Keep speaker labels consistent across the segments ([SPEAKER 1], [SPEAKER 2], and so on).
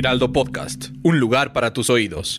[SPEAKER 1] Heraldo Podcast, un lugar para tus oídos.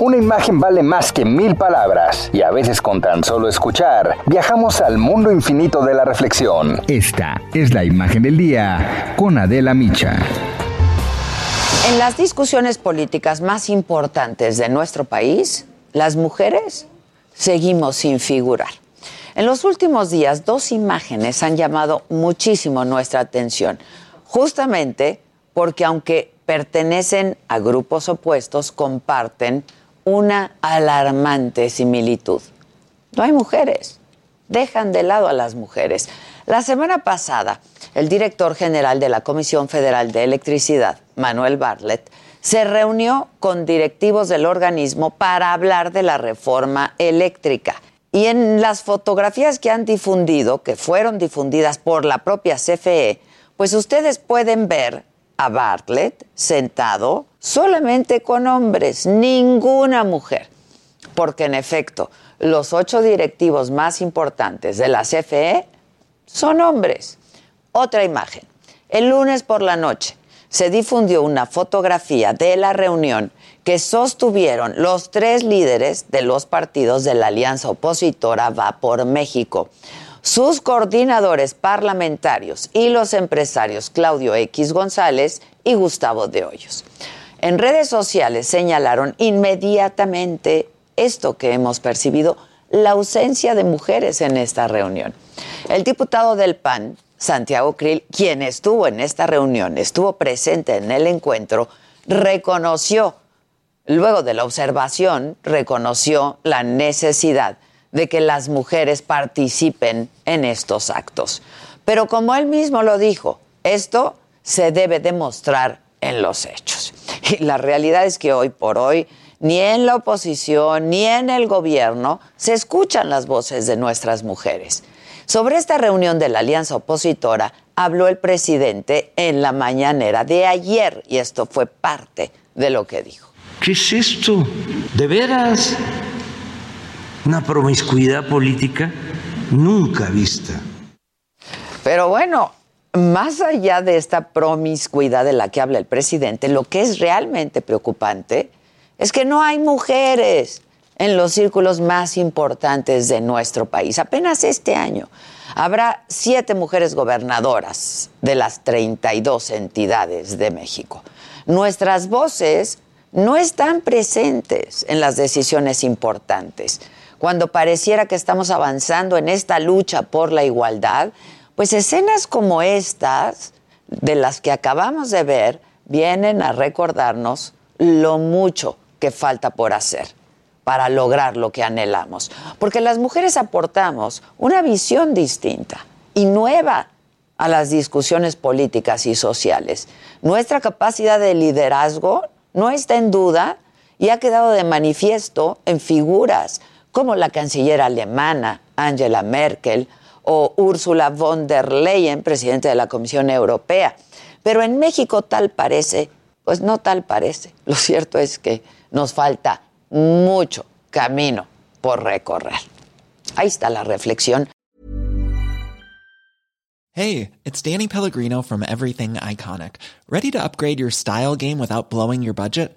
[SPEAKER 2] Una imagen vale más que mil palabras y a veces con tan solo escuchar viajamos al mundo infinito de la reflexión.
[SPEAKER 3] Esta es la imagen del día con Adela Micha.
[SPEAKER 4] En las discusiones políticas más importantes de nuestro país, las mujeres seguimos sin figurar. En los últimos días, dos imágenes han llamado muchísimo nuestra atención, justamente porque aunque pertenecen a grupos opuestos, comparten una alarmante similitud. No hay mujeres, dejan de lado a las mujeres. La semana pasada, el director general de la Comisión Federal de Electricidad, Manuel Bartlett, se reunió con directivos del organismo para hablar de la reforma eléctrica. Y en las fotografías que han difundido, que fueron difundidas por la propia CFE, pues ustedes pueden ver a Bartlett sentado solamente con hombres, ninguna mujer. Porque en efecto, los ocho directivos más importantes de la CFE son hombres. Otra imagen. El lunes por la noche se difundió una fotografía de la reunión que sostuvieron los tres líderes de los partidos de la alianza opositora Va por México. Sus coordinadores parlamentarios y los empresarios Claudio X González y Gustavo de Hoyos. En redes sociales señalaron inmediatamente esto que hemos percibido, la ausencia de mujeres en esta reunión. El diputado del PAN, Santiago Krill, quien estuvo en esta reunión, estuvo presente en el encuentro, reconoció, luego de la observación, reconoció la necesidad de que las mujeres participen en estos actos. Pero como él mismo lo dijo, esto se debe demostrar en los hechos. Y la realidad es que hoy por hoy, ni en la oposición ni en el gobierno se escuchan las voces de nuestras mujeres. Sobre esta reunión de la alianza opositora habló el presidente en la mañanera de ayer y esto fue parte de lo que dijo.
[SPEAKER 5] ¿Qué es esto? ¿De veras? Una promiscuidad política nunca vista.
[SPEAKER 4] Pero bueno, más allá de esta promiscuidad de la que habla el presidente, lo que es realmente preocupante es que no hay mujeres en los círculos más importantes de nuestro país. Apenas este año habrá siete mujeres gobernadoras de las 32 entidades de México. Nuestras voces no están presentes en las decisiones importantes. Cuando pareciera que estamos avanzando en esta lucha por la igualdad, pues escenas como estas, de las que acabamos de ver, vienen a recordarnos lo mucho que falta por hacer para lograr lo que anhelamos. Porque las mujeres aportamos una visión distinta y nueva a las discusiones políticas y sociales. Nuestra capacidad de liderazgo no está en duda y ha quedado de manifiesto en figuras como la canciller alemana Angela Merkel o Ursula von der Leyen, presidente de la Comisión Europea. Pero en México tal parece, pues no tal parece. Lo cierto es que nos falta mucho camino por recorrer. Ahí está la reflexión.
[SPEAKER 6] Hey, it's Danny Pellegrino from Everything Iconic. ¿Ready to upgrade your style game without blowing your budget?